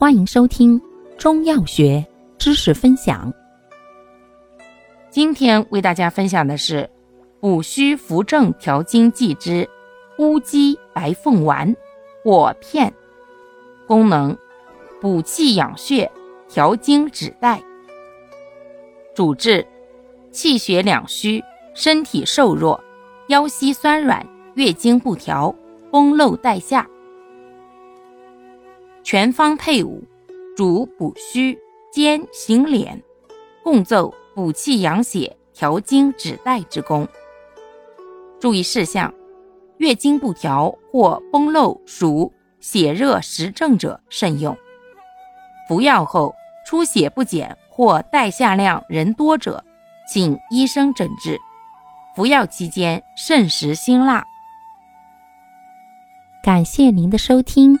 欢迎收听中药学知识分享。今天为大家分享的是补虚扶正调经剂之乌鸡白凤丸或片，功能补气养血、调经止带。主治气血两虚、身体瘦弱、腰膝酸软、月经不调、崩漏带下。全方配伍，主补虚、兼行敛，共奏补气养血、调经止带之功。注意事项：月经不调或崩漏属血热实症者慎用。服药后出血不减或带下量人多者，请医生诊治。服药期间慎食辛辣。感谢您的收听。